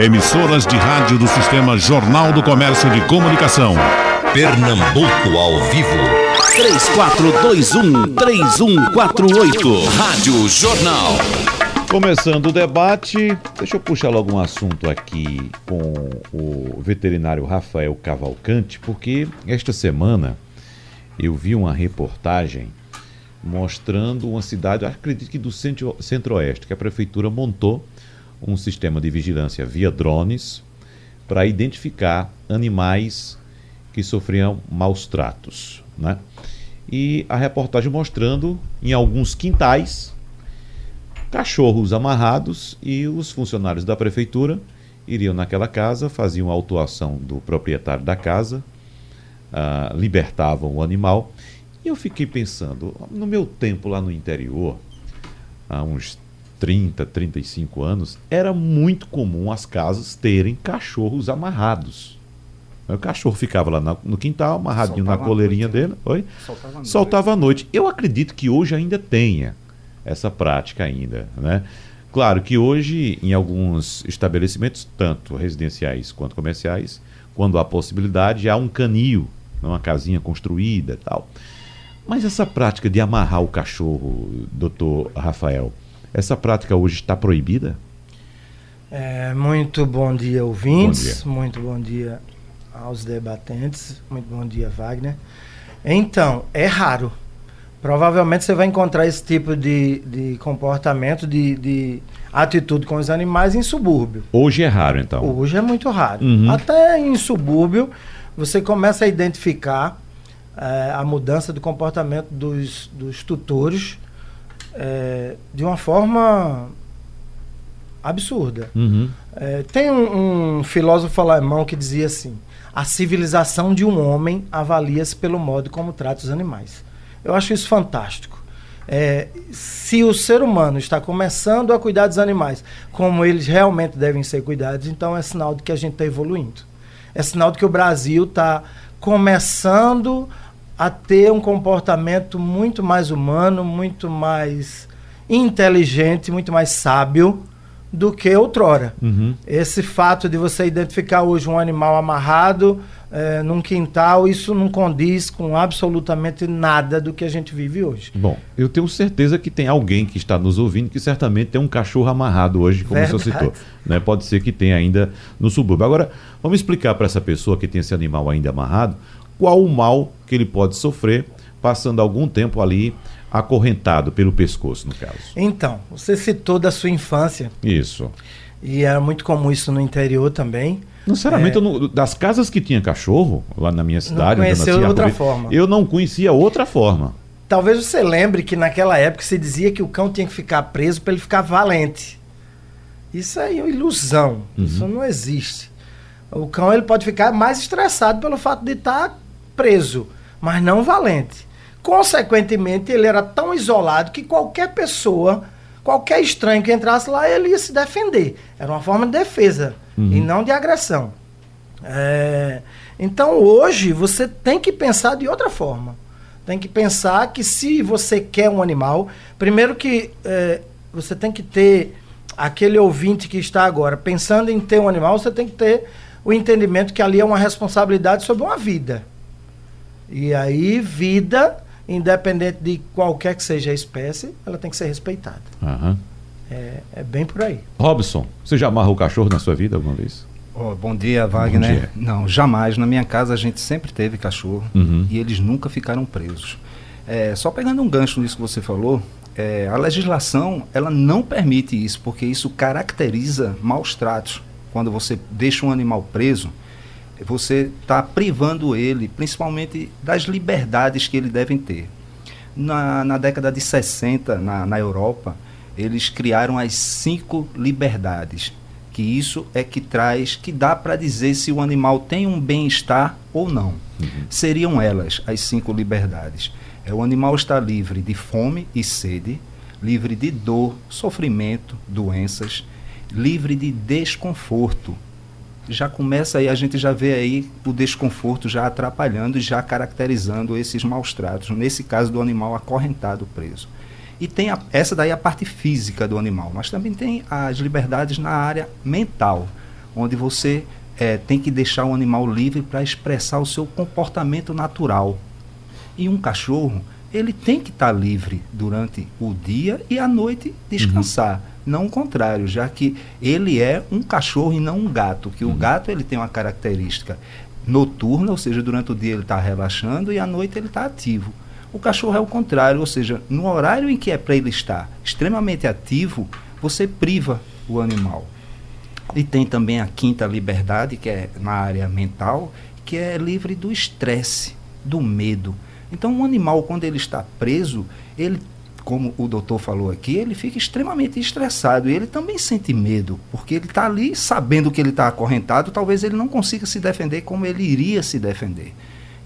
Emissoras de rádio do Sistema Jornal do Comércio de Comunicação. Pernambuco ao vivo. 3421-3148. Rádio Jornal. Começando o debate, deixa eu puxar logo um assunto aqui com o veterinário Rafael Cavalcante, porque esta semana eu vi uma reportagem mostrando uma cidade, acredito que do centro-oeste, que a prefeitura montou um sistema de vigilância via drones para identificar animais que sofriam maus tratos. Né? E a reportagem mostrando em alguns quintais cachorros amarrados e os funcionários da prefeitura iriam naquela casa, faziam a autuação do proprietário da casa, uh, libertavam o animal. E eu fiquei pensando, no meu tempo lá no interior, há uns 30, 35 anos, era muito comum as casas terem cachorros amarrados. O cachorro ficava lá no quintal, amarradinho Soltava na coleirinha noite, né? dele. Oi? Soltava, noite. Soltava à noite. Eu acredito que hoje ainda tenha essa prática ainda, né? Claro que hoje, em alguns estabelecimentos, tanto residenciais quanto comerciais, quando há possibilidade, há um canil, uma casinha construída tal. Mas essa prática de amarrar o cachorro, doutor Rafael, essa prática hoje está proibida? É, muito bom dia, ouvintes. Bom dia. Muito bom dia aos debatentes. Muito bom dia, Wagner. Então, é raro. Provavelmente você vai encontrar esse tipo de, de comportamento, de, de atitude com os animais em subúrbio. Hoje é raro, então? Hoje é muito raro. Uhum. Até em subúrbio, você começa a identificar é, a mudança de comportamento dos, dos tutores é, de uma forma absurda. Uhum. É, tem um, um, filósofo alemão que dizia assim: a civilização de um homem avalia-se pelo modo como trata os animais. Eu acho isso fantástico. É, se o ser humano está começando a cuidar dos animais como eles realmente devem ser cuidados, então é sinal de que a gente está evoluindo. É sinal de que o Brasil está começando a ter um comportamento muito mais humano, muito mais inteligente, muito mais sábio do que outrora. Uhum. Esse fato de você identificar hoje um animal amarrado é, num quintal, isso não condiz com absolutamente nada do que a gente vive hoje. Bom, eu tenho certeza que tem alguém que está nos ouvindo que certamente tem um cachorro amarrado hoje, como Verdade. o senhor citou. Né? Pode ser que tenha ainda no subúrbio. Agora, vamos explicar para essa pessoa que tem esse animal ainda amarrado qual o mal que ele pode sofrer passando algum tempo ali acorrentado pelo pescoço, no caso. Então, você citou da sua infância. Isso. E era muito comum isso no interior também. Sinceramente, é... não, das casas que tinha cachorro, lá na minha cidade, não conhecia outra forma. eu não conhecia outra forma. Talvez você lembre que naquela época se dizia que o cão tinha que ficar preso para ele ficar valente. Isso aí é uma ilusão. Uhum. Isso não existe. O cão ele pode ficar mais estressado pelo fato de estar tá preso, mas não valente. Consequentemente, ele era tão isolado que qualquer pessoa, qualquer estranho que entrasse lá, ele ia se defender. Era uma forma de defesa uhum. e não de agressão. É, então, hoje, você tem que pensar de outra forma. Tem que pensar que se você quer um animal, primeiro que é, você tem que ter aquele ouvinte que está agora pensando em ter um animal, você tem que ter o entendimento que ali é uma responsabilidade sobre uma vida. E aí, vida independente de qualquer que seja a espécie, ela tem que ser respeitada. Uhum. É, é, bem por aí. Robson, você já amarrou o cachorro na sua vida alguma vez? Oh, bom dia, Wagner. Bom dia. Não, jamais. Na minha casa a gente sempre teve cachorro uhum. e eles nunca ficaram presos. É, só pegando um gancho nisso que você falou, é, a legislação ela não permite isso, porque isso caracteriza maus tratos. Quando você deixa um animal preso, você está privando ele, principalmente das liberdades que ele deve ter. Na, na década de 60, na, na Europa, eles criaram as cinco liberdades, que isso é que traz, que dá para dizer se o animal tem um bem-estar ou não. Uhum. Seriam elas as cinco liberdades. É, o animal está livre de fome e sede, livre de dor, sofrimento, doenças, livre de desconforto, já começa aí, a gente já vê aí o desconforto já atrapalhando e já caracterizando esses maus tratos, nesse caso do animal acorrentado preso. E tem a, essa daí é a parte física do animal, mas também tem as liberdades na área mental, onde você é, tem que deixar o animal livre para expressar o seu comportamento natural. E um cachorro, ele tem que estar tá livre durante o dia e à noite descansar. Uhum. Não o contrário, já que ele é um cachorro e não um gato, que uhum. o gato ele tem uma característica noturna, ou seja, durante o dia ele está relaxando e à noite ele está ativo. O cachorro é o contrário, ou seja, no horário em que é para ele estar extremamente ativo, você priva o animal. E tem também a quinta liberdade, que é na área mental, que é livre do estresse, do medo. Então, um animal, quando ele está preso, ele, como o doutor falou aqui, ele fica extremamente estressado. E ele também sente medo, porque ele está ali sabendo que ele está acorrentado, talvez ele não consiga se defender como ele iria se defender.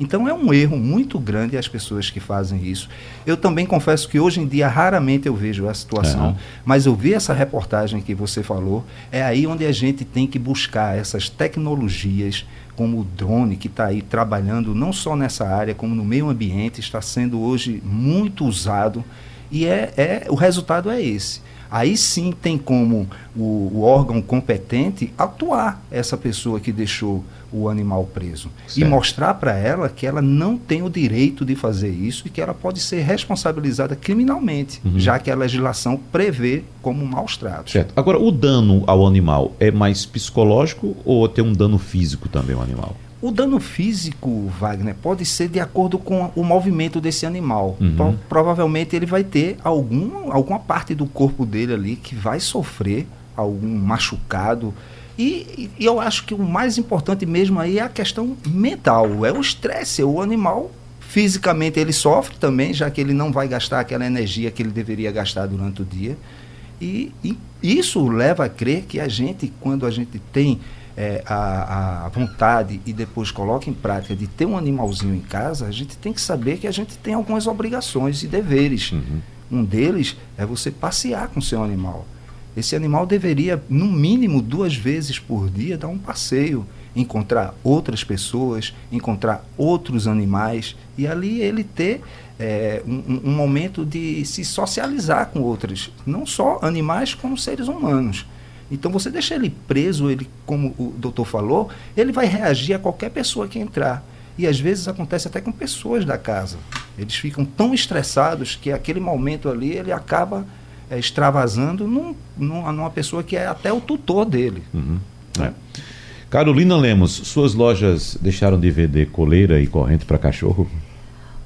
Então é um erro muito grande as pessoas que fazem isso. Eu também confesso que hoje em dia raramente eu vejo a situação, mas eu vi essa reportagem que você falou, é aí onde a gente tem que buscar essas tecnologias como o drone que está aí trabalhando não só nessa área como no meio ambiente está sendo hoje muito usado. E é, é o resultado é esse aí sim tem como o, o, órgão competente atuar essa pessoa que deixou o animal preso certo. e mostrar para ela que ela não tem o direito de fazer isso e que ela pode ser responsabilizada criminalmente, uhum. já que a legislação prevê como maus tratos. Certo. Agora, o dano ao animal é mais psicológico ou tem um dano físico também ao animal? O dano físico, Wagner, pode ser de acordo com o movimento desse animal. Uhum. Então, provavelmente ele vai ter algum, alguma parte do corpo dele ali que vai sofrer algum machucado. E, e, eu acho que o mais importante mesmo aí é a questão mental, é o estresse. O animal, fisicamente, ele sofre também, já que ele não vai gastar aquela energia que ele deveria gastar durante o dia. E, e isso leva a crer que a gente, quando a gente tem é, a, a, vontade e depois coloca em prática de ter um animalzinho em casa, a gente tem que saber que a gente tem algumas obrigações e deveres. Uhum. Um deles é você passear com seu animal. Esse animal deveria, no mínimo duas vezes por dia, dar um passeio, encontrar outras pessoas, encontrar outros animais e ali ele ter é, um, um momento de se socializar com outros, não só animais, como seres humanos. Então você deixa ele preso, ele, como o doutor falou, ele vai reagir a qualquer pessoa que entrar. E às vezes acontece até com pessoas da casa. Eles ficam tão estressados que aquele momento ali ele acaba é, extravasando num, numa, numa, pessoa que é até o tutor dele. Uhum. É. Carolina Lemos, suas lojas deixaram de vender coleira e corrente para cachorro?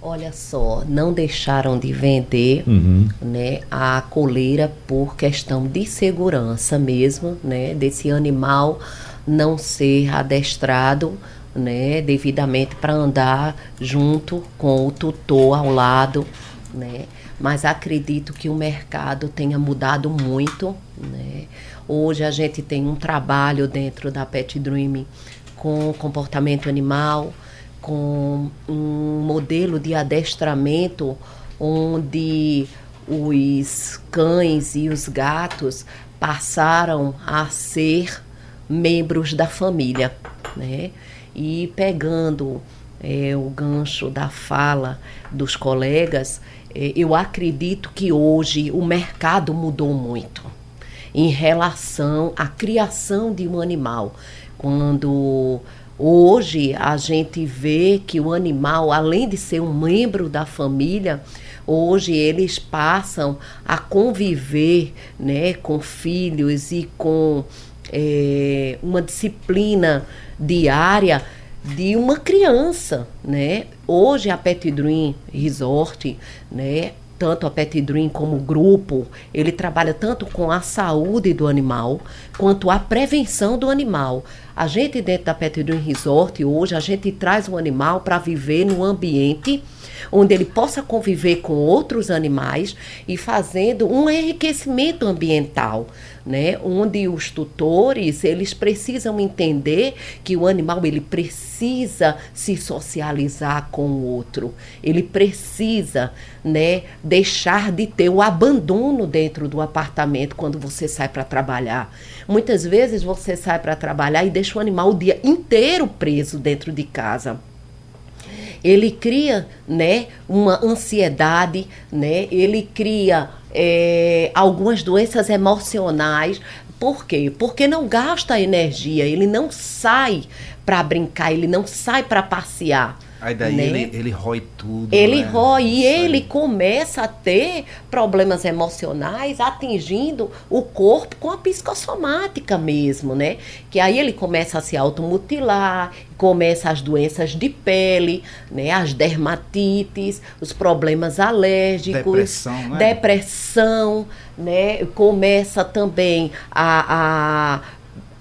Olha só, não deixaram de vender uhum. né, a coleira por questão de segurança mesmo, né, desse animal não ser adestrado né, devidamente para andar junto com o tutor ao lado, né? mas acredito que o mercado tenha mudado muito. Né? Hoje a gente tem um trabalho dentro da Pet Dream com comportamento animal, com um modelo de adestramento onde os cães e os gatos passaram a ser membros da família, né? E pegando é, o gancho da fala dos colegas, é, eu acredito que hoje o mercado mudou muito em relação à criação de um animal. Quando hoje a gente vê que o animal, além de ser um membro da família, hoje eles passam a conviver né, com filhos e com é, uma disciplina diária de uma criança, né? Hoje a Pet Dream Resort, né? Tanto a Pet Dream como o grupo, ele trabalha tanto com a saúde do animal quanto a prevenção do animal. A gente dentro da Pet Resort hoje a gente traz o animal para viver no ambiente onde ele possa conviver com outros animais e fazendo um enriquecimento ambiental, né? Onde os tutores, eles precisam entender que o animal ele precisa se socializar com o outro. Ele precisa, né, deixar de ter o abandono dentro do apartamento quando você sai para trabalhar. Muitas vezes você sai para trabalhar e deixa o animal o dia inteiro preso dentro de casa. ele cria, né, uma ansiedade, né, ele cria é, algumas doenças emocionais. Por quê? Porque não gasta energia, ele não sai para brincar, ele não sai para passear. Aí daí né? ele, ele rói tudo. Ele né? rói e ele começa a ter problemas emocionais atingindo o corpo com a psicossomática mesmo, né? Que aí ele começa a se automutilar, começa as doenças de pele, né? As dermatites, os problemas alérgicos, depressão, né? depressão né? Começa também a, a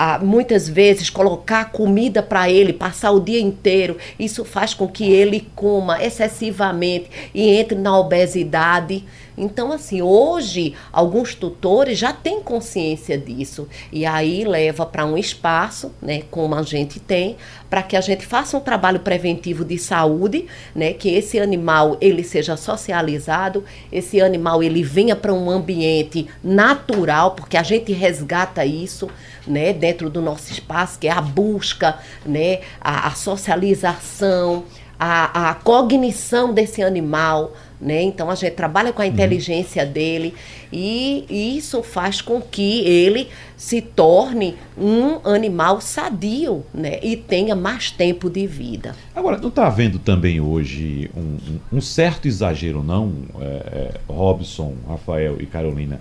a, muitas vezes colocar comida para ele, passar o dia inteiro, isso faz com que ele coma excessivamente e entre na obesidade. Então, assim, hoje alguns tutores já têm consciência disso e aí leva para um espaço, né, como a gente tem, para que a gente faça um trabalho preventivo de saúde, né, que esse animal ele seja socializado, esse animal ele venha para um ambiente natural, porque a gente resgata isso, né, dentro do nosso espaço, que é a busca, né, a, a socialização, a, a cognição desse animal, né? Então a gente trabalha com a uhum. inteligência uhum. dele e, e isso faz com que ele se torne um animal sadio, né? E tenha mais tempo de vida. Agora, não está havendo também hoje um, um, um certo exagero, não, é, é, Robson, Rafael e Carolina,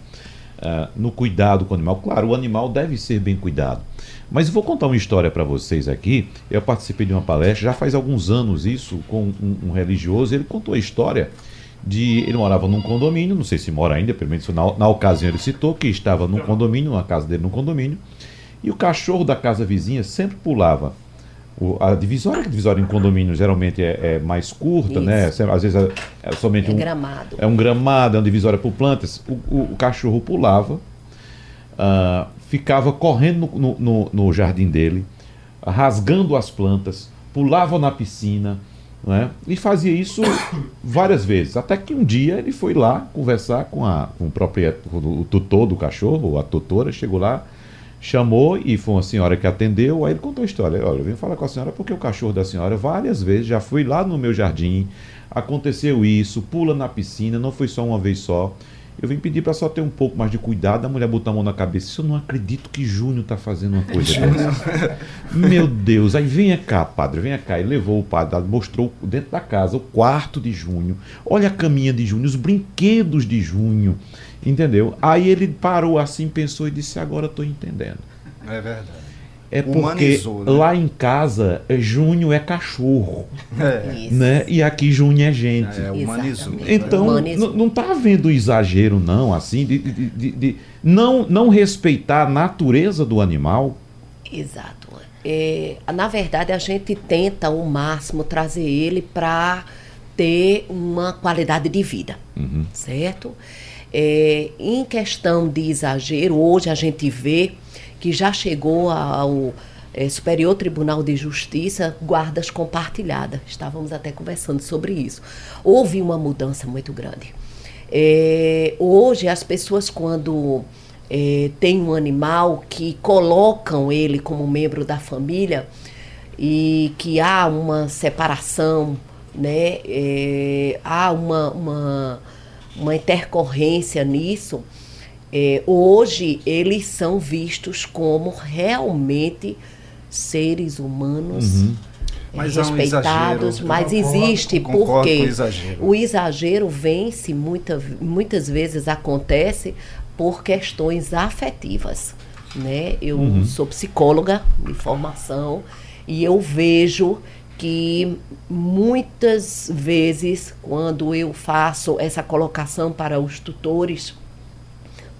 uh, no cuidado com o animal? Claro, o animal deve ser bem cuidado. Mas vou contar uma história para vocês aqui. Eu participei de uma palestra, já faz alguns anos isso, com um, um religioso. Ele contou a história de. Ele morava num condomínio, não sei se mora ainda, pelo menos na, na ocasião ele citou que estava num condomínio, na casa dele num condomínio, e o cachorro da casa vizinha sempre pulava. O, a divisória, a divisória em condomínio geralmente é, é mais curta, né? Isso. né? Às vezes é, é somente é um. Gramado. É um gramado, é uma divisória por plantas. O, o, o cachorro pulava, uh, ficava correndo no, no, no jardim dele, rasgando as plantas, pulava na piscina né? E fazia isso várias vezes. Até que um dia ele foi lá conversar com, a, com o, próprio, o tutor do cachorro, a tutora, chegou lá, chamou e foi uma senhora que atendeu. Aí ele contou a história: Olha, eu vim falar com a senhora porque o cachorro da senhora várias vezes já foi lá no meu jardim, aconteceu isso, pula na piscina, não foi só uma vez só. Eu vim pedir para só ter um pouco mais de cuidado. A mulher botou a mão na cabeça. Eu não acredito que Júnior está fazendo uma coisa dessa. Meu Deus. Aí venha cá, padre, venha cá. E levou o padre, mostrou dentro da casa o quarto de Júnior. Olha a caminha de Júnior, os brinquedos de Júnior. Entendeu? Aí ele parou assim, pensou e disse: Agora estou entendendo. É verdade. É porque né? lá em casa, Júnior é cachorro. É. Né? E aqui Júnior é gente. É, humanizou. Então, não está havendo exagero, não, assim, de, de, de, de, não, não respeitar a natureza do animal. Exato. É, na verdade, a gente tenta ao máximo trazer ele para ter uma qualidade de vida, uhum. certo? É, em questão de exagero, hoje a gente vê que já chegou ao é, Superior Tribunal de Justiça guardas compartilhadas. Estávamos até conversando sobre isso. Houve uma mudança muito grande. É, hoje, as pessoas, quando é, têm um animal que colocam ele como membro da família e que há uma separação, né, há uma, uma, uma intercorrência nisso é, hoje eles são vistos como realmente seres humanos. Uhum. É, mas respeitados, um mas existe porque exagero. o exagero vence muita, muitas vezes acontece por questões afetivas, né? Eu uhum. sou psicóloga de formação e eu vejo que muitas vezes quando eu faço essa colocação para os tutores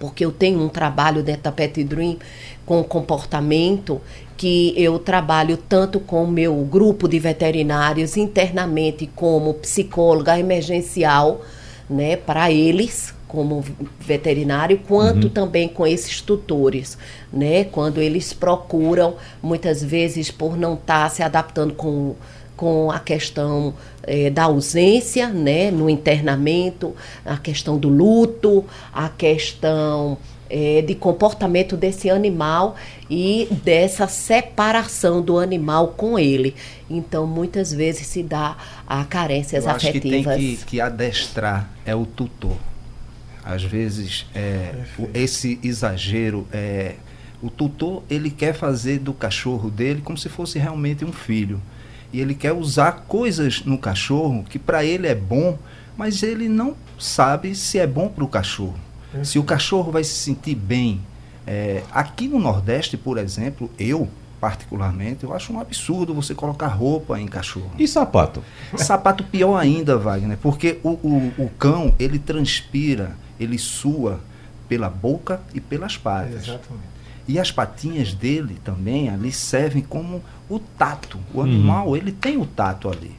porque eu tenho um trabalho dentro da Pet Dream com comportamento que eu trabalho tanto com o meu grupo de veterinários internamente como psicóloga emergencial, né, para eles como veterinário, quanto uhum. também com esses tutores, né, quando eles procuram muitas vezes por não estar tá se adaptando com com a questão é, da ausência, né, no internamento, a questão do luto, a questão é, de comportamento desse animal e dessa separação do animal com ele. Então, muitas vezes se dá a carências Eu acho afetivas. Que tem que, que adestrar é o tutor. Às vezes, é, esse exagero é o tutor ele quer fazer do cachorro dele como se fosse realmente um filho e ele quer usar coisas no cachorro que para ele é bom, mas ele não sabe se é bom para o cachorro. Se o cachorro vai se sentir bem. É, aqui no Nordeste, por exemplo, eu, particularmente, eu acho um absurdo você colocar roupa em cachorro. E sapato? Sapato pior ainda, Wagner, porque o, o, o cão, ele transpira, ele sua pela boca e pelas patas. Exatamente. E as patinhas dele também ali servem como o tato. O animal, uhum. ele tem o tato ali.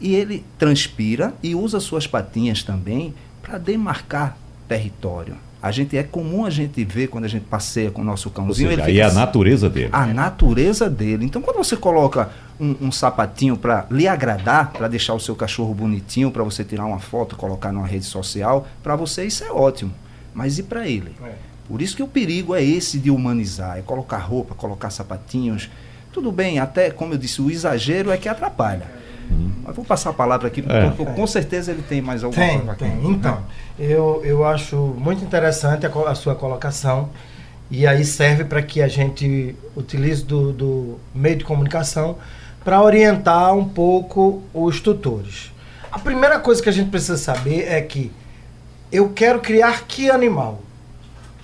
E ele transpira e usa suas patinhas também para demarcar território. A gente é comum a gente ver quando a gente passeia com o nosso cãozinho. Seja, aí é a natureza dele. A natureza dele. Então, quando você coloca um, um sapatinho para lhe agradar, para deixar o seu cachorro bonitinho, para você tirar uma foto, colocar numa rede social, para você isso é ótimo. Mas e para ele? É. Por isso que o perigo é esse de humanizar, é colocar roupa, colocar sapatinhos. Tudo bem, até como eu disse, o exagero é que atrapalha. Uhum. Mas vou passar a palavra aqui, é. porque com certeza ele tem mais alguma tem, coisa aqui. Tem. Então, eu, eu acho muito interessante a, a sua colocação. E aí serve para que a gente utilize do, do meio de comunicação para orientar um pouco os tutores. A primeira coisa que a gente precisa saber é que eu quero criar que animal?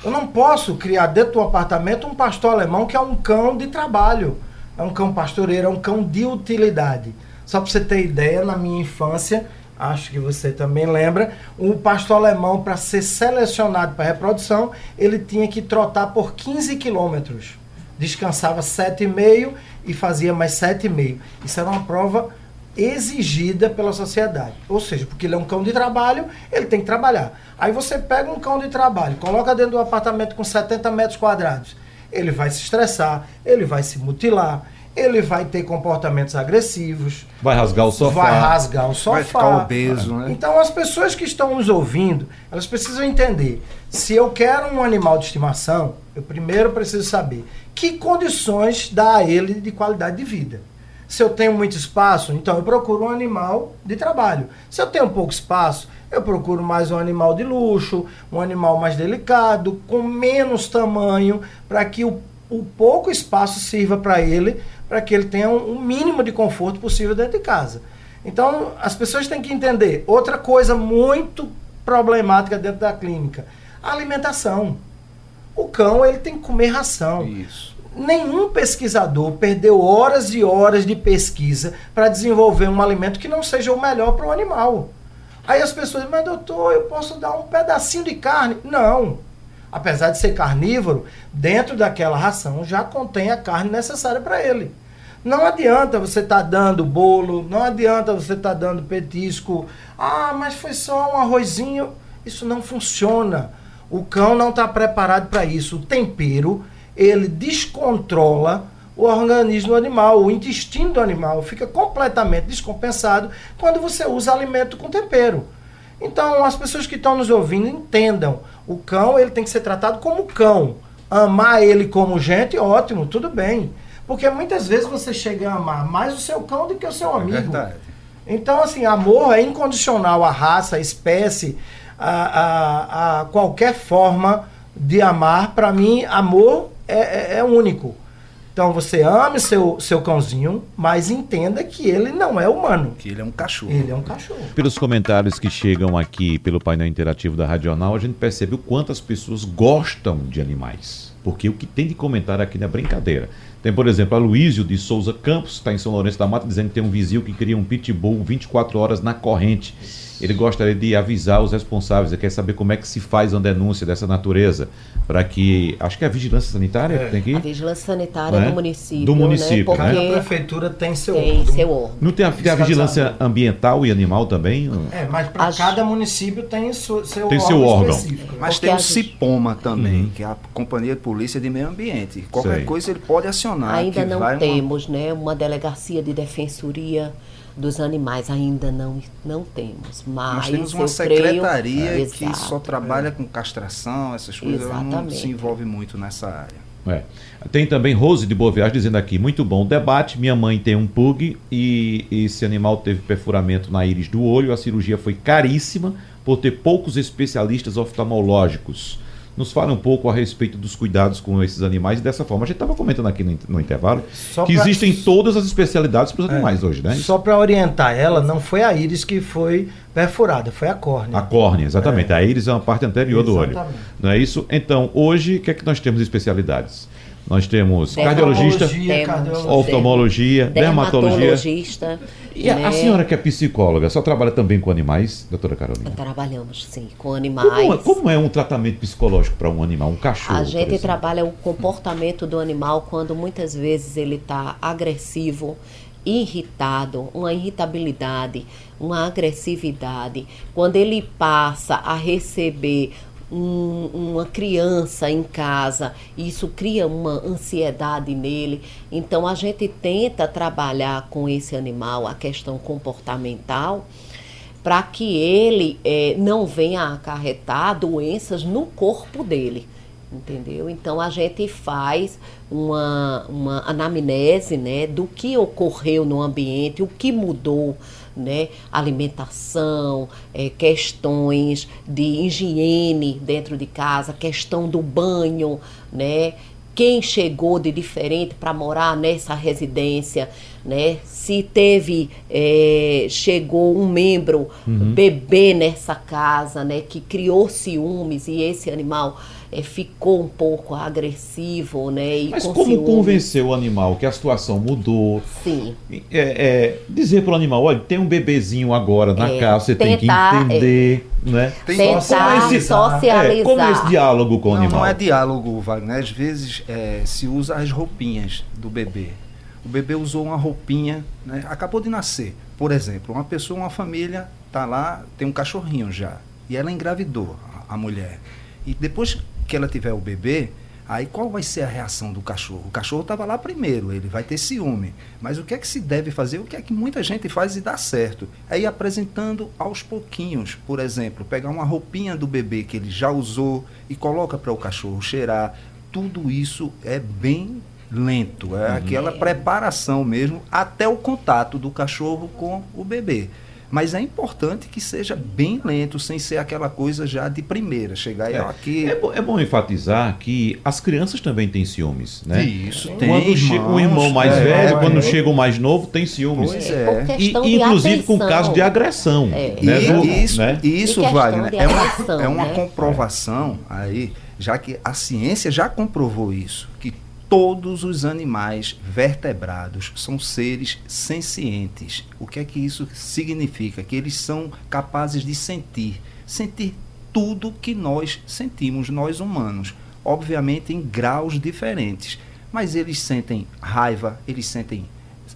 Eu não posso criar dentro do apartamento um pastor alemão que é um cão de trabalho. É um cão pastoreiro, é um cão de utilidade. Só para você ter ideia, na minha infância, acho que você também lembra, o pastor alemão, para ser selecionado para reprodução, ele tinha que trotar por 15 quilômetros. Descansava 7,5 e fazia mais 7,5. Isso era uma prova exigida pela sociedade. Ou seja, porque ele é um cão de trabalho, ele tem que trabalhar. Aí você pega um cão de trabalho, coloca dentro do apartamento com 70 metros quadrados. Ele vai se estressar, ele vai se mutilar, ele vai ter comportamentos agressivos. Vai rasgar o sofá. Vai rasgar o sofá. Vai ficar obeso, né? Então as pessoas que estão nos ouvindo, elas precisam entender. Se eu quero um animal de estimação, eu primeiro preciso saber que condições dá a ele de qualidade de vida. Se eu tenho muito espaço, então eu procuro um animal de trabalho. Se eu tenho pouco espaço, eu procuro mais um animal de luxo, um animal mais delicado, com menos tamanho, para que o, o pouco espaço sirva para ele para que ele tenha um, um mínimo de conforto possível dentro de casa. Então, as pessoas têm que entender. Outra coisa muito problemática dentro da clínica, a alimentação. O cão, ele tem que comer ração. Isso. Nenhum pesquisador perdeu horas e horas de pesquisa para desenvolver um alimento que não seja o melhor para o animal. Aí as pessoas, mas doutor, eu posso dar um pedacinho de carne? Não apesar de ser carnívoro, dentro daquela ração já contém a carne necessária para ele. Não adianta você estar tá dando bolo, não adianta você estar tá dando petisco. Ah, mas foi só um arrozinho. Isso não funciona. O cão não está preparado para isso. O tempero, ele descontrola o organismo animal, o intestino do animal fica completamente descompensado quando você usa alimento com tempero. Então, as pessoas que estão nos ouvindo entendam. O cão, ele tem que ser tratado como cão. Amar ele como gente, ótimo, tudo bem. Porque muitas vezes você chega a amar mais o seu cão do que o seu é amigo. É verdade. Então, assim, amor é incondicional à raça, à espécie, a, a, a qualquer forma de amar. Para mim, amor é, é, é único. Então você ame seu, seu cãozinho, mas entenda que ele não é humano. Que ele é um cachorro. Ele é um cachorro. Pelos comentários que chegam aqui pelo painel interativo da Radional, a gente percebe o quanto as pessoas gostam de animais. Porque o que tem de comentário aqui não é brincadeira. Tem, por exemplo, a Luísio de Souza Campos, está em São Lourenço da Mata, dizendo que tem um vizinho que cria um pitbull 24 horas na corrente. Ele gostaria de avisar os responsáveis, ele quer saber como é que se faz uma denúncia dessa natureza, para que. Acho que é a vigilância sanitária é. que tem que. A vigilância sanitária é? do município. Do município, né? Porque né? a prefeitura tem seu tem órgão. Seu órgão. Não tem a, tem a vigilância ambiental e animal também? É, mas para Acho... cada município tem seu, seu tem órgão. Seu órgão. Mas Porque tem o CIPOMA também, uhum. que é a Companhia de Polícia de Meio Ambiente. Qualquer Sei. coisa ele pode acionar. Ainda não temos uma... né, uma delegacia de defensoria dos animais ainda não, não temos. Mas Nós temos uma secretaria creio, que exato, só trabalha com castração, essas coisas, ela não Exatamente. se envolve muito nessa área. É. Tem também Rose de Boa Viagem dizendo aqui, muito bom o debate, minha mãe tem um pug e esse animal teve perfuramento na íris do olho, a cirurgia foi caríssima por ter poucos especialistas oftalmológicos. Nos fala um pouco a respeito dos cuidados com esses animais dessa forma. A gente estava comentando aqui no, no intervalo Só que pra- existem todas as especialidades para os É. animais hoje, né? Só para orientar ela, não foi a íris que foi perfurada, foi a córnea. A córnea, exatamente. A íris é uma parte anterior do olho. Exatamente. Não é isso? Então, hoje, o que é que nós temos de especialidades? Nós temos cardiologista, Temos. cardiologia. oftalmologia, dermatologia. dermatologista. E a, né? a senhora que é psicóloga, só trabalha também com animais, doutora Carolina? Trabalhamos sim com Como animais. é, como é um tratamento psicológico para um animal, um cachorro? A gente trabalha o comportamento do animal quando muitas vezes ele está agressivo, irritado, uma irritabilidade, uma agressividade. Quando ele passa a receber um- uma criança em casa, isso cria uma ansiedade nele. Então a gente tenta trabalhar com esse animal a questão comportamental para que ele eh, não venha acarretar doenças no corpo dele. Entendeu? Então a gente faz uma, uma anamnese né, do que ocorreu no ambiente, o que mudou, né? Alimentação, eh, questões de higiene dentro de casa, questão do banho, né? quem chegou de diferente para morar nessa residência, né? Se teve, eh, chegou um membro bebê nessa casa, né? Que criou ciúmes e esse animal eh, ficou um pouco agressivo, né? E Mas com como ciúmes. convencer o animal que a situação mudou? Sim. É, é, dizer para o animal, olha, tem um bebezinho agora na É, casa, você tem que tentar, entender, né? Tem Tentar como esse- socializar. É, como é esse diálogo com o Não, animal? não é diálogo, Wagner. Às vezes é, se usa as roupinhas do bebê. O bebê usou uma roupinha, né? acabou de nascer. Por exemplo, uma pessoa, uma família, tá lá, tem um cachorrinho já. E ela engravidou, a, a mulher. E depois que ela tiver o bebê, aí qual vai ser a reação do cachorro? O cachorro estava lá primeiro, ele vai ter ciúme. Mas o que é que se deve fazer? O que é que muita gente faz e dá certo? É ir apresentando aos pouquinhos. Por exemplo, pegar uma roupinha do bebê que ele já usou e coloca para o cachorro cheirar. Tudo isso é bem lento, é aquela preparação mesmo até o contato do cachorro com o bebê. Mas é importante que seja bem lento, sem ser aquela coisa já de primeira, chegar e É. aqui. É, é bom enfatizar que as crianças também têm ciúmes, né? Isso, tem. Quando chega um irmão mais é, velho, é, quando é. chega o mais novo, tem ciúmes. Pois É, é. E, inclusive com atenção. caso de agressão. É. Né? E Do- isso, né? isso E Wagner, é uma, agressão, é uma né? comprovação aí, já que a ciência já comprovou isso, que todos os animais vertebrados são seres sencientes. O que é que isso significa? Que eles são capazes de sentir, sentir tudo que nós sentimos, nós humanos, obviamente em graus diferentes, mas eles sentem raiva, eles sentem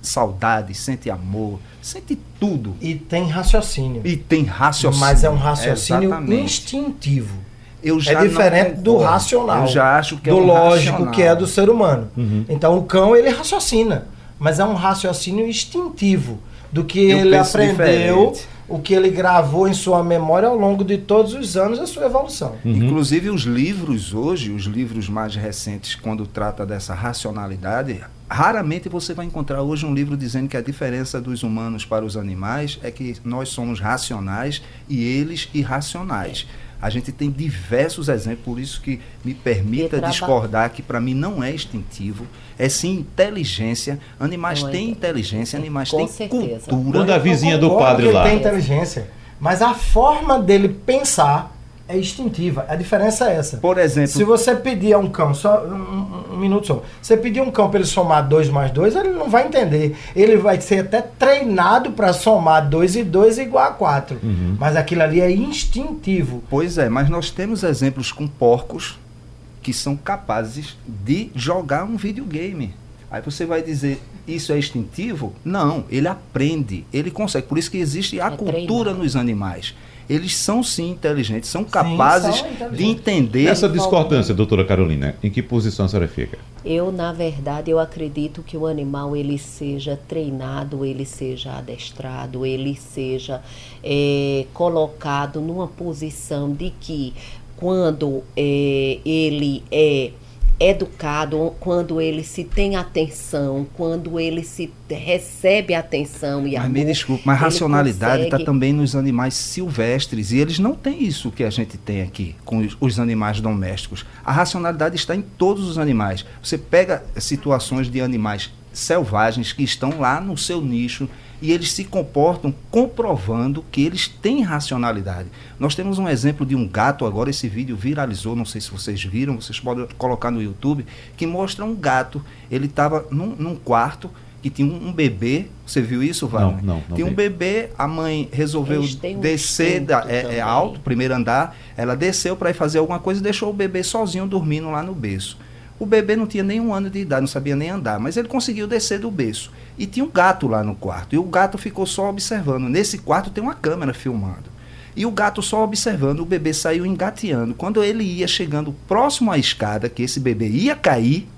saudade, sentem amor, sentem tudo. E tem raciocínio. E tem raciocínio. Mas é um raciocínio Exatamente. instintivo. Eu já é diferente do racional. Eu já acho que é do um lógico racional. que é do ser humano. Uhum. Então o cão ele raciocina, mas é um raciocínio instintivo do que Eu ele aprendeu, diferente. o que ele gravou em sua memória ao longo de todos os anos da sua evolução. Uhum. Inclusive os livros hoje, os livros mais recentes, quando trata dessa racionalidade, raramente você vai encontrar hoje um livro dizendo que a diferença dos humanos para os animais é que nós somos racionais e eles irracionais. A gente tem diversos exemplos, por isso que me permita traba- discordar que para mim não é instintivo, é sim inteligência. Animais Não é têm inte- inteligência, animais têm certeza. cultura. Quando a vizinha do padre lá. Ele tem inteligência, mas a forma dele pensar é instintiva. A diferença é essa. Por exemplo, Se você pedir a um cão, só um, um- um minuto só. Você pedir um cão para ele somar 2 mais 2, ele não vai entender. Ele vai ser até treinado para somar 2 e 2 igual a 4. Mas aquilo ali é instintivo. Pois é, mas nós temos exemplos com porcos que são capazes de jogar um videogame. Aí você vai dizer, isso é instintivo? Não, ele aprende, ele consegue. Por isso que existe a é cultura treinado. nos animais eles são sim inteligentes, são capazes sim, são inteligentes. de entender. Essa discordância, doutora Carolina, em que posição a senhora fica? Eu, na verdade, eu acredito que o animal ele seja treinado, ele seja adestrado, ele seja é, colocado numa posição de que quando é, ele é educado, quando ele se tem atenção, quando ele se recebe atenção e mas amor. Me desculpe, mas racionalidade está consegue... também nos animais silvestres e eles não têm isso que a gente tem aqui com os, os animais domésticos. A racionalidade está em todos os animais. Você pega situações de animais selvagens que estão lá no seu nicho e eles se comportam comprovando que eles têm racionalidade. Nós temos um exemplo de um gato agora, esse vídeo viralizou, não sei se vocês viram, vocês podem colocar no YouTube, que mostra um gato, ele estava num, num, quarto que tinha um, um, bebê, você viu isso, Wagner? Não, não, não Tinha um bebê, a mãe resolveu um descer, da, é, é alto, primeiro andar, ela desceu para ir fazer alguma coisa e deixou o bebê sozinho dormindo lá no berço. O bebê não tinha nem um ano de idade, não sabia nem andar, mas ele conseguiu descer do berço. E tinha um gato lá no quarto. E o gato ficou só observando. Nesse quarto tem uma câmera filmando. E o gato só observando, o bebê saiu engateando. Quando ele ia chegando próximo à escada, que esse bebê ia cair,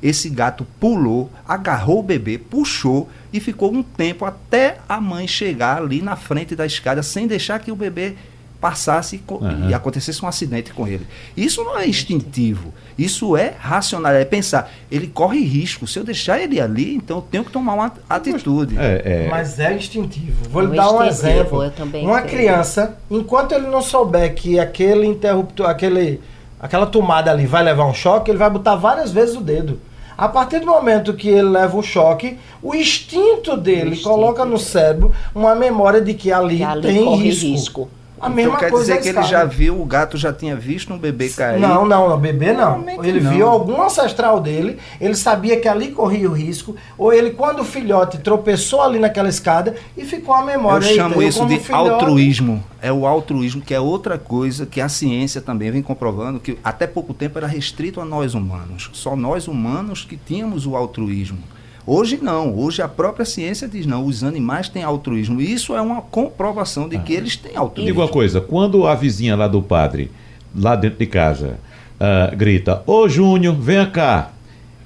esse gato pulou, agarrou o bebê, puxou e ficou um tempo até a mãe chegar ali na frente da escada, sem deixar que o bebê passasse uhum. e acontecesse um acidente com ele. Isso não é instintivo, isso é racional, é pensar, ele corre risco, se eu deixar ele ali, então eu tenho que tomar uma atitude. É, é... Mas é instintivo. Vou lhe dar um exemplo. Uma criança, enquanto ele não souber que aquele interruptor, aquele, aquela tomada ali vai levar um choque, ele vai botar várias vezes o dedo. A partir do momento que ele leva o choque, o instinto dele o instinto coloca no cérebro uma memória de que ali, que ali tem risco. risco. A então mesma quer coisa dizer que ele já viu, o gato já tinha visto um bebê cair? Não, não, o bebê não. Ele não. viu algum ancestral dele, ele sabia que ali corria o risco, ou ele, quando o filhote tropeçou ali naquela escada e ficou a memória. Eu chamo isso de filhote... altruísmo. É o altruísmo, que é outra coisa que a ciência também vem comprovando, que até pouco tempo era restrito a nós humanos. Só nós humanos que tínhamos o altruísmo. Hoje não, hoje a própria ciência diz não, os animais têm altruísmo. E isso é uma comprovação de que ah. eles têm altruísmo. Diga uma coisa, quando a vizinha lá do padre, lá dentro de casa, uh, grita, ô Júnior, venha cá,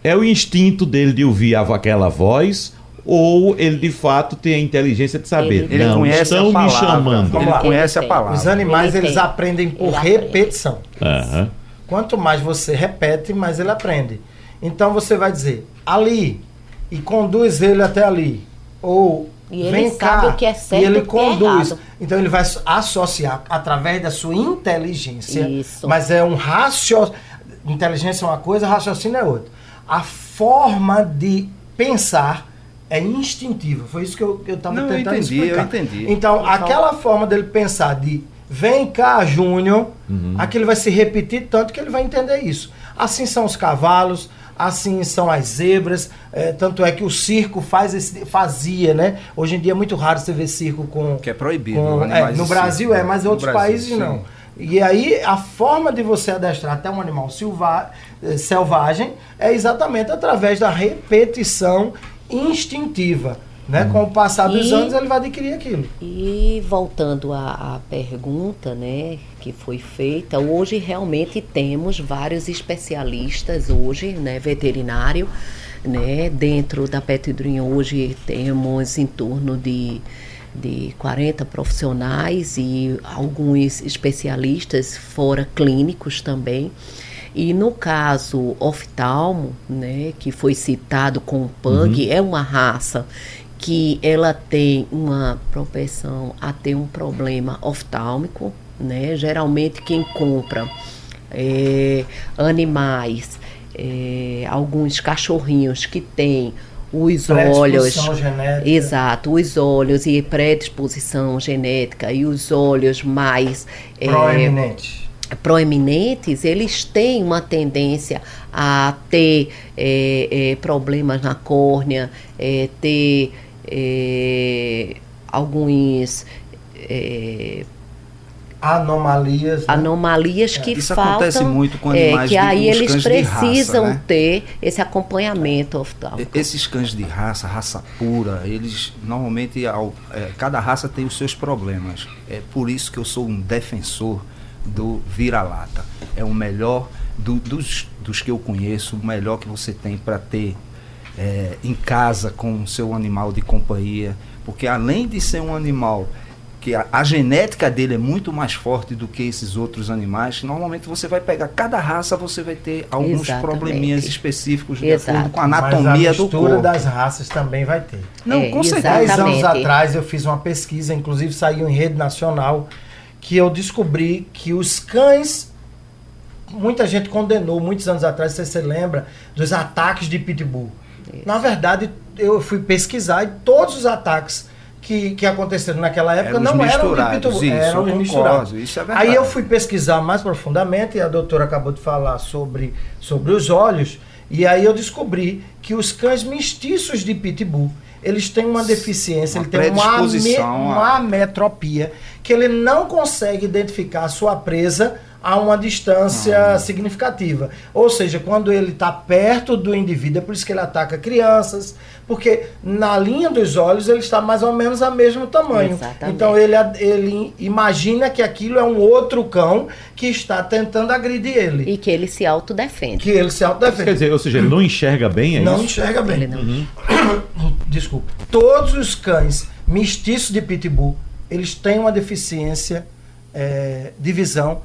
é o instinto dele de ouvir aquela voz ou ele de fato tem a inteligência de saber. Ele, não, conhece estão me chamando. Ele conhece a palavra. Os animais ele eles aprendem por ele repetição. Uhum. Quanto mais você repete, mais ele aprende. Então você vai dizer, ali, e conduz ele até ali. Ou e ele vem sabe cá, o que é certo e ele conduz. É então ele vai associar através da sua inteligência. Isso. Mas é um raciocínio. Inteligência é uma coisa, raciocínio é outra. A forma de pensar é instintiva. Foi isso que eu estava tentando eu entendi, explicar. Eu entendi. Então, então, aquela forma dele pensar de vem cá, Júnior, uhum. aquilo vai se repetir tanto que ele vai entender isso. Assim são os cavalos, assim são as zebras. É, tanto é que o circo faz esse, fazia, né? Hoje em dia é muito raro você ver circo com. Que é proibido. Com, é, no Brasil circo, é, mas em outros Brasil, países sim. não. E aí a forma de você adestrar até um animal silva, eh, selvagem é exatamente através da repetição instintiva. Né? Hum. Com o passar dos e, anos ele vai adquirir aquilo. E voltando à, à, pergunta né, que foi feita, hoje realmente temos vários especialistas hoje, né, veterinário, né, dentro da Petidrinha hoje temos em torno de de 40 profissionais e alguns especialistas fora clínicos também. E no caso oftalmo, né, que foi citado com o pug, uhum. é uma raça que ela tem uma propensão a ter um problema oftálmico, né? Geralmente quem compra é, animais, é, alguns cachorrinhos que têm os olhos, genética. exato, os olhos e predisposição genética e os olhos mais é, proeminentes. proeminentes, eles têm uma tendência a ter é, é, problemas na córnea, é, ter é, alguns é, anomalias. Né? Anomalias que Isso faltam. acontece muito com é, animais que de- aí eles precisam raça, né? ter esse acompanhamento oftalmo. Esses cães de raça, raça pura, eles normalmente ao- é, cada raça tem os seus problemas. É por isso que eu sou um defensor do vira-lata. É o melhor do- dos, dos que eu conheço, o melhor que você tem para ter é, em casa com o seu animal de companhia, porque além de ser um animal que a, a genética dele é muito mais forte do que esses outros animais, normalmente você vai pegar cada raça, você vai ter alguns Exatamente. probleminhas específicos de Exato. acordo com a Mas anatomia a do mistura corpo. das raças também vai ter. Não, É, com certeza. Dez anos atrás eu fiz uma pesquisa, inclusive saiu em rede nacional, que eu descobri que os cães. Muita gente condenou muitos anos atrás, se você lembra, dos ataques de pitbull. Na verdade, eu fui pesquisar e todos os ataques que, que aconteceram naquela época Eram não eram de pitbull, isso, eram eu misturados. isso é verdade. Aí eu fui pesquisar mais profundamente, e a doutora acabou de falar sobre, sobre os olhos, e aí eu descobri que os cães mestiços de pitbull, eles têm uma deficiência, Uma ele tem uma, ame, uma ametropia, que ele não consegue identificar a sua presa a uma distância significativa. Ou seja, quando ele está perto do indivíduo, é por isso que ele ataca crianças, porque na linha dos olhos ele está mais ou menos ao mesmo tamanho. Exatamente. Então ele, ele imagina que aquilo é um outro cão que está tentando agredir ele. E que ele se autodefende. Que ele se Quer autodefende. dizer, ou seja, ele não enxerga bem, é não isso? enxerga bem. Ele não. Desculpa. Todos os cães mestiços de pitbull, eles têm uma deficiência é, de visão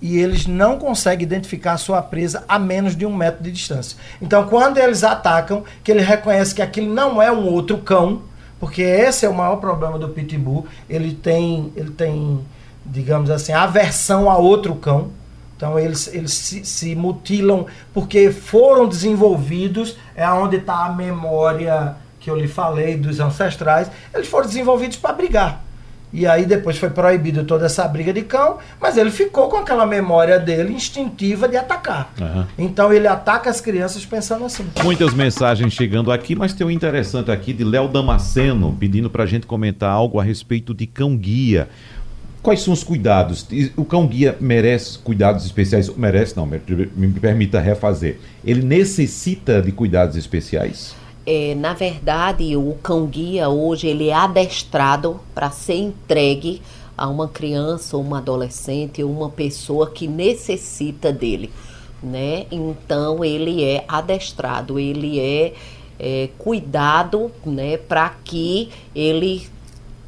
e eles não conseguem identificar a sua presa a menos de um metro de distância. Então, quando eles atacam, que ele reconhece que aquilo não é um outro cão, porque esse é o maior problema do pitbull, ele tem, ele tem, digamos assim, aversão a outro cão. Então eles, eles se, se mutilam porque foram desenvolvidos, é onde está a memória que eu lhe falei dos ancestrais, eles foram desenvolvidos para brigar. E aí depois foi proibido toda essa briga de cão, mas ele ficou com aquela memória dele instintiva de atacar. Aham. Então ele ataca as crianças pensando assim. Muitas mensagens chegando aqui, mas tem um interessante aqui de Léo Damasceno pedindo pra gente comentar algo a respeito de cão guia. Quais são os cuidados? O cão guia merece cuidados especiais? Merece, não, me permita refazer. Ele necessita de cuidados especiais? É, na verdade, o cão-guia hoje ele é adestrado para ser entregue a uma criança, ou uma adolescente, ou uma pessoa que necessita dele, né? Então ele é adestrado, ele é, é cuidado, né, para que ele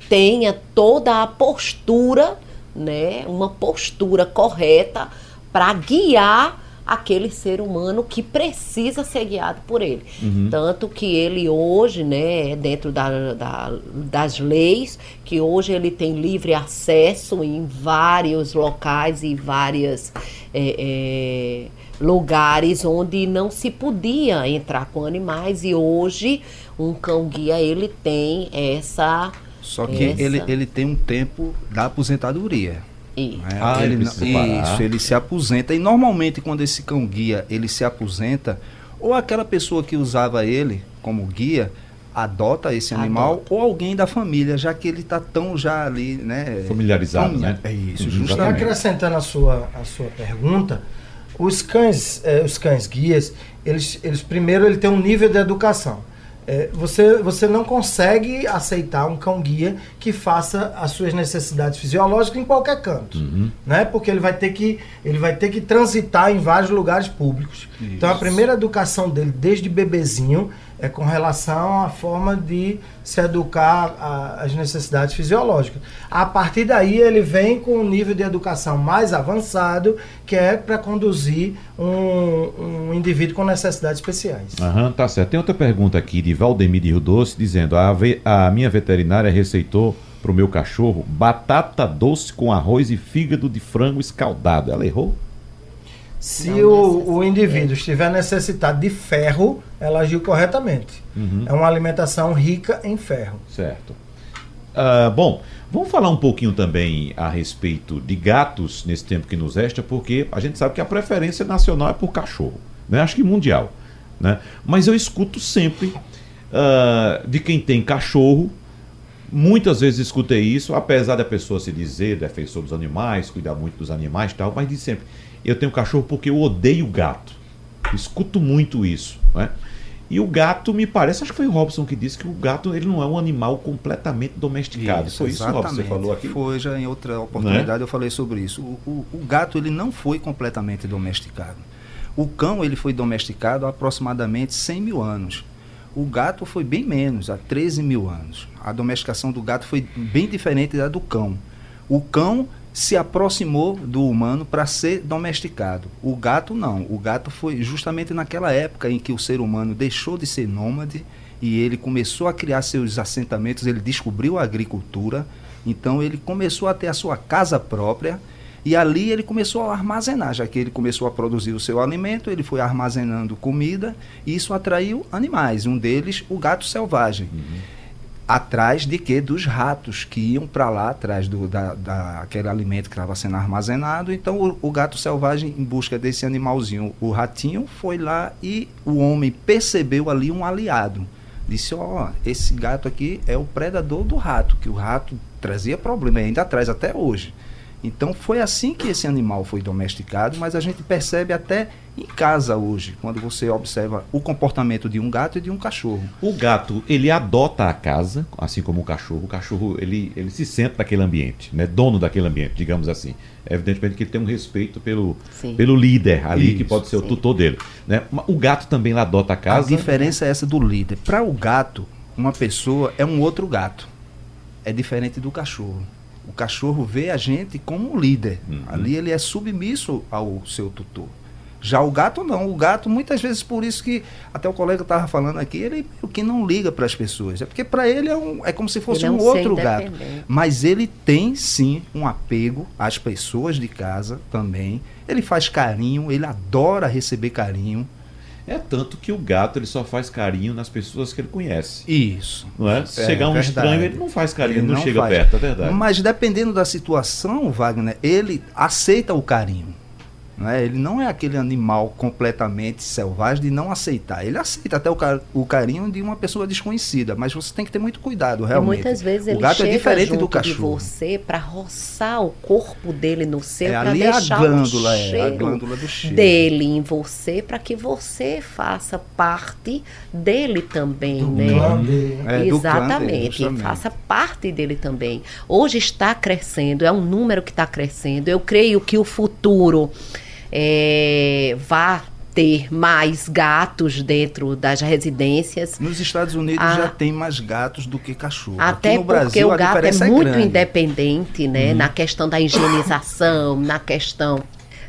tenha toda a postura, né, uma postura correta para guiar aquele ser humano que precisa ser guiado por ele. Tanto que ele hoje, né, dentro da, da- das leis, que hoje ele tem livre acesso em vários locais e várias é, é, lugares onde não se podia entrar com animais e hoje um cão guia ele tem essa Só que essa- ele, ele tem um tempo da aposentadoria. E- né? Ah, ele ele, isso, ele se aposenta. E normalmente quando esse cão guia ele se aposenta, ou aquela pessoa que usava ele como guia adota esse animal Adota. ou alguém da família, já que ele está tão já ali, né? Familiarizado, caminha- né? É isso, Uhum, justamente. acrescentando a sua, a sua pergunta, os cães, eh, os cães guias, eles, eles primeiro ele tem um nível de educação. Eh, você, você não consegue aceitar um cão guia que faça as suas necessidades fisiológicas em qualquer canto, né? Porque ele vai ter que ele vai ter que transitar em vários lugares públicos. Então a Isso. primeira educação dele desde bebezinho é com relação à forma de se educar as necessidades fisiológicas. A partir daí ele vem com um nível de educação mais avançado, que é para conduzir um, um indivíduo com necessidades especiais. Aham, tá certo. Tem outra pergunta aqui de Valdemir de Rio Doce, dizendo: a, a minha veterinária receitou pro meu cachorro batata doce com arroz e fígado de frango escaldado. Ela errou? Se Não o, o indivíduo estiver necessitado de ferro, ela agiu corretamente. É uma alimentação rica em ferro. Certo. Ah, bom, vamos falar um pouquinho também a respeito de gatos nesse tempo que nos resta, porque a gente sabe que a preferência nacional é por cachorro, né? acho que mundial. Né? Mas eu escuto sempre ah, de quem tem cachorro Muitas vezes escutei isso, apesar da pessoa se dizer defensor dos animais, cuidar muito dos animais e tal, mas diz sempre: eu tenho cachorro porque eu odeio gato. Escuto muito isso. Né? E o gato, me parece, acho que foi o Robson que disse que o gato ele não é um animal completamente domesticado. Isso, foi isso, Robson, você falou aqui? Foi, já em outra oportunidade é? eu falei sobre isso. O, o, o, gato ele não foi completamente domesticado. O cão ele foi domesticado há aproximadamente 100 mil anos. O gato foi bem menos, há 13 mil anos. A domesticação do gato foi bem diferente da do cão. O cão se aproximou do humano para ser domesticado. O gato não. O gato foi justamente naquela época em que o ser humano deixou de ser nômade e ele começou a criar seus assentamentos, ele descobriu a agricultura, então ele começou a ter a sua casa própria e ali ele começou a armazenar, já que ele começou a produzir o seu alimento, ele foi armazenando comida e isso atraiu animais, um deles o gato selvagem. Uhum atrás de que dos ratos que iam para lá atrás do da, da, aquele alimento que estava sendo armazenado. Então o, o, gato selvagem em busca desse animalzinho o ratinho foi lá e o homem percebeu ali um aliado. Disse ó oh, esse gato aqui é o predador do rato que o rato trazia problema ainda traz até hoje então foi assim que esse animal foi domesticado, mas a gente percebe até em casa hoje, quando você observa o comportamento de um gato e de um cachorro. O gato, ele adota a casa, assim como o cachorro. O cachorro, ele, ele se senta naquele ambiente, né? dono daquele ambiente, digamos assim. Evidentemente que ele tem um respeito pelo, pelo líder ali, Isso, que pode ser sim. o tutor dele. Né? O gato também adota a casa. A diferença é essa do líder. Para o gato, uma pessoa é um outro gato. É diferente do cachorro. O cachorro vê a gente como um líder. Uhum. Ali ele é submisso ao seu tutor. Já o gato não. O gato, muitas vezes, por isso que até o colega estava falando aqui, ele o que não liga para as pessoas. É porque para ele é, um, é como se fosse é um, um outro gato. Mas ele tem sim um apego às pessoas de casa também. Ele faz carinho, ele adora receber carinho. É tanto que o gato ele só faz carinho nas pessoas que ele conhece. Isso. Não é? Se é, chegar um verdade. estranho, ele não faz carinho, ele não, não chega faz. perto, é verdade. Mas dependendo da situação, Wagner, ele aceita o carinho. Não é? Ele não é aquele animal completamente selvagem de não aceitar. Ele aceita até o, car o carinho de uma pessoa desconhecida, mas você tem que ter muito cuidado, realmente. E muitas vezes o ele gato é chega é diferente do cachorro. de você para roçar o corpo dele no seu, é, para deixar a glândula, o cheiro é, a glândula do cheiro. dele em você, para que você faça parte dele também, do né? É, Exatamente, dele, faça parte dele também. Hoje está crescendo, é um número que está crescendo. Eu creio que o futuro é, vá ter mais gatos dentro das residências. Nos Estados Unidos a, já tem mais gatos do que cachorro. Até porque Brasil, o gato é, é muito independente, né? Uhum. Na questão da higienização, na questão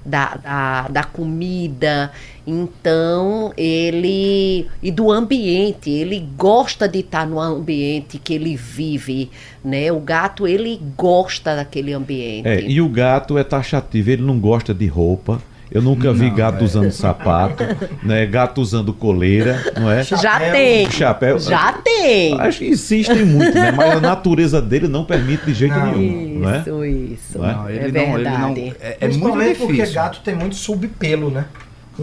da, da, da, comida. Então, ele. E do ambiente. Ele gosta de estar no ambiente que ele vive. Né? O gato, ele gosta daquele ambiente. É, e o gato é taxativo, ele não gosta de roupa eu nunca vi não, gato é. usando sapato, né? Gato usando coleira, não é? Já tem. Chapéu. Já tem. Acho que insistem muito, né? Mas a natureza dele não permite de jeito não. nenhum, não é? Isso, isso. É? É verdade. Não, é, é muito difícil. porque gato tem muito subpelo, né?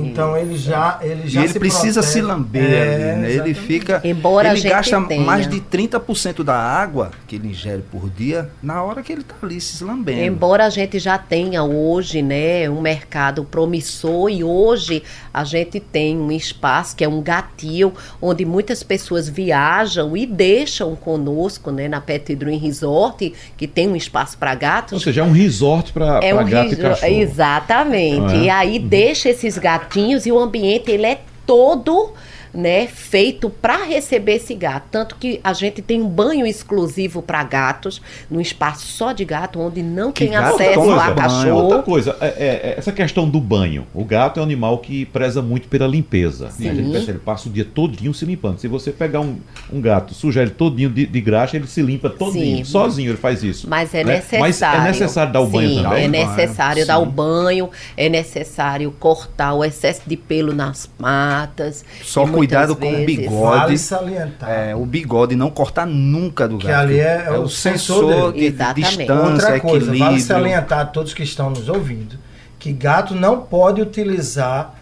Então ele já ele já e ele se precisa protege. se lamber é, ali, né? Ele fica Embora ele gasta tenha. mais de 30% da água que ele ingere por dia na hora que ele está ali se lambendo. Embora a gente já tenha hoje, né, um mercado promissor e hoje a gente tem um espaço que é um gatil onde muitas pessoas viajam e deixam conosco, né, na Pet Dream Resort, que tem um espaço para gatos. Ou seja, é um resort para é um gato e cachorro. Exatamente. É? E aí uhum. deixa esses gatos gatinhos e o ambiente ele é todo né, feito para receber esse gato. Tanto que a gente tem um banho exclusivo para gatos, num espaço só de gato, onde não que tem acesso coisa, a cachorro. Outra coisa, é, é, é, essa questão do banho. O gato é um animal que preza muito pela limpeza. Sim. A gente percebe, ele passa o dia todinho se limpando. Se você pegar um, um gato, sujar ele todinho de, de graxa, ele se limpa todinho. Sim. Sozinho ele faz isso. Mas é né? necessário. Mas é necessário dar o banho Sim, também? É necessário Sim. dar o banho, é necessário cortar o excesso de pelo nas patas. Só cuidado vezes, com o bigode. Vale salientar. É, o bigode não cortar nunca do gato. Que ali é, é, o sensor, de, de, distância, Outra coisa, equilíbrio. vale salientar a todos que estão nos ouvindo que gato não pode utilizar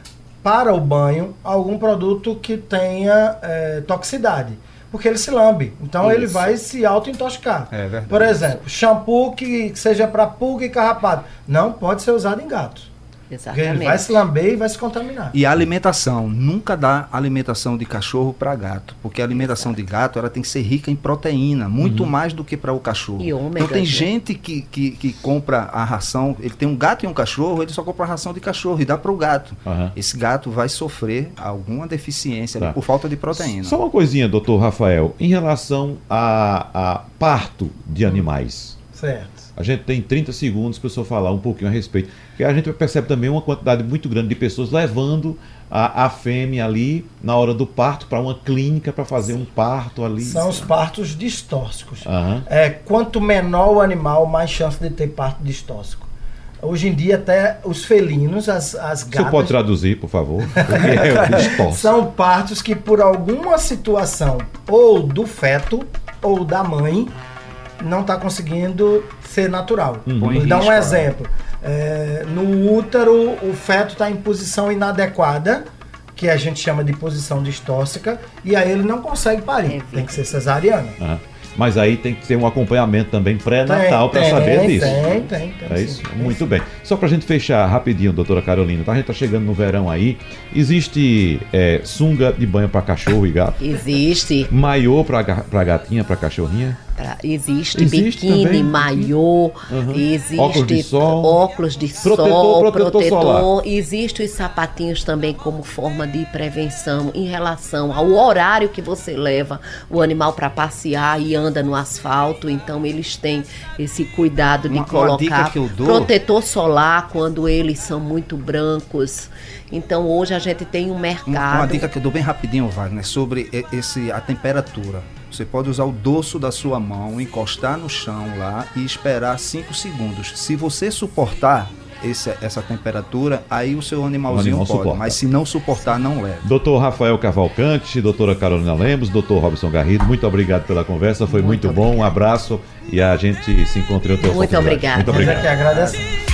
para o banho algum produto que tenha é, toxicidade. Porque ele se lambe. Então Isso. ele vai se auto-intoxicar. É verdade. Por exemplo, shampoo que seja para pulga e carrapato. Não pode ser usado em gatos. Exatamente. Vai se lamber e vai se contaminar. E a alimentação, nunca dá alimentação de cachorro para gato, porque a alimentação Exato. de gato ela tem que ser rica em proteína, muito uhum. mais do que para o cachorro. E ômega, então tem né? gente que, que, que, compra a ração, ele tem um gato e um cachorro, ele só compra a ração de cachorro e dá para o gato. Uhum. Esse gato vai sofrer alguma deficiência tá. por falta de proteína. Só uma coisinha, doutor Rafael, em relação a, a parto de animais. Certo. A gente tem 30 segundos para o senhor falar um pouquinho a respeito. Porque a gente percebe também uma quantidade muito grande de pessoas levando a, a fêmea ali na hora do parto para uma clínica para fazer um parto ali. São os partos distóxicos. Uhum. É, quanto menor o animal, mais chance de ter parto distóxico. Hoje em dia, até os felinos, as, as gatas. Você pode traduzir, por favor? É São partos que, por alguma situação, ou do feto ou da mãe, não está conseguindo ser natural. Uhum. Vou dar um é. exemplo. É, no útero, o feto está em posição inadequada, que a gente chama de posição distóxica, e aí ele não consegue parir. É tem que ser cesariana. Uhum. Mas aí tem que ter um acompanhamento também pré-natal para saber disso. Tem, tem, tem. É isso? Tem, Muito sim. bem. Só para a gente fechar rapidinho, doutora Carolina, tá? a gente está chegando no verão aí. Existe é, sunga de banho para cachorro e gato? Existe. Maiô para gatinha, para cachorrinha? Pra, existe, existe biquíni, maiô, uhum. existe óculos de sol, óculos de protetor, sol protetor, protetor existe os sapatinhos também como forma de prevenção em relação ao horário que você leva o animal para passear e anda no asfalto. Então eles têm esse cuidado de uma, colocar uma protetor solar quando eles são muito brancos. Então hoje a gente tem um mercado. Uma, uma dica que eu dou bem rapidinho, Wagner, sobre esse a temperatura. Você pode usar o dorso da sua mão, encostar no chão lá e esperar 5 segundos. Se você suportar esse, essa temperatura, aí o seu animalzinho o animal pode. Suporta. Mas se não suportar, não leva. Doutor Rafael Cavalcante, doutora Carolina Lemos, doutor Robson Garrido, muito obrigado pela conversa, foi muito, muito bom. Um abraço e a gente se encontra em outra Muito obrigado. Muito obrigado. Eu que agradeço.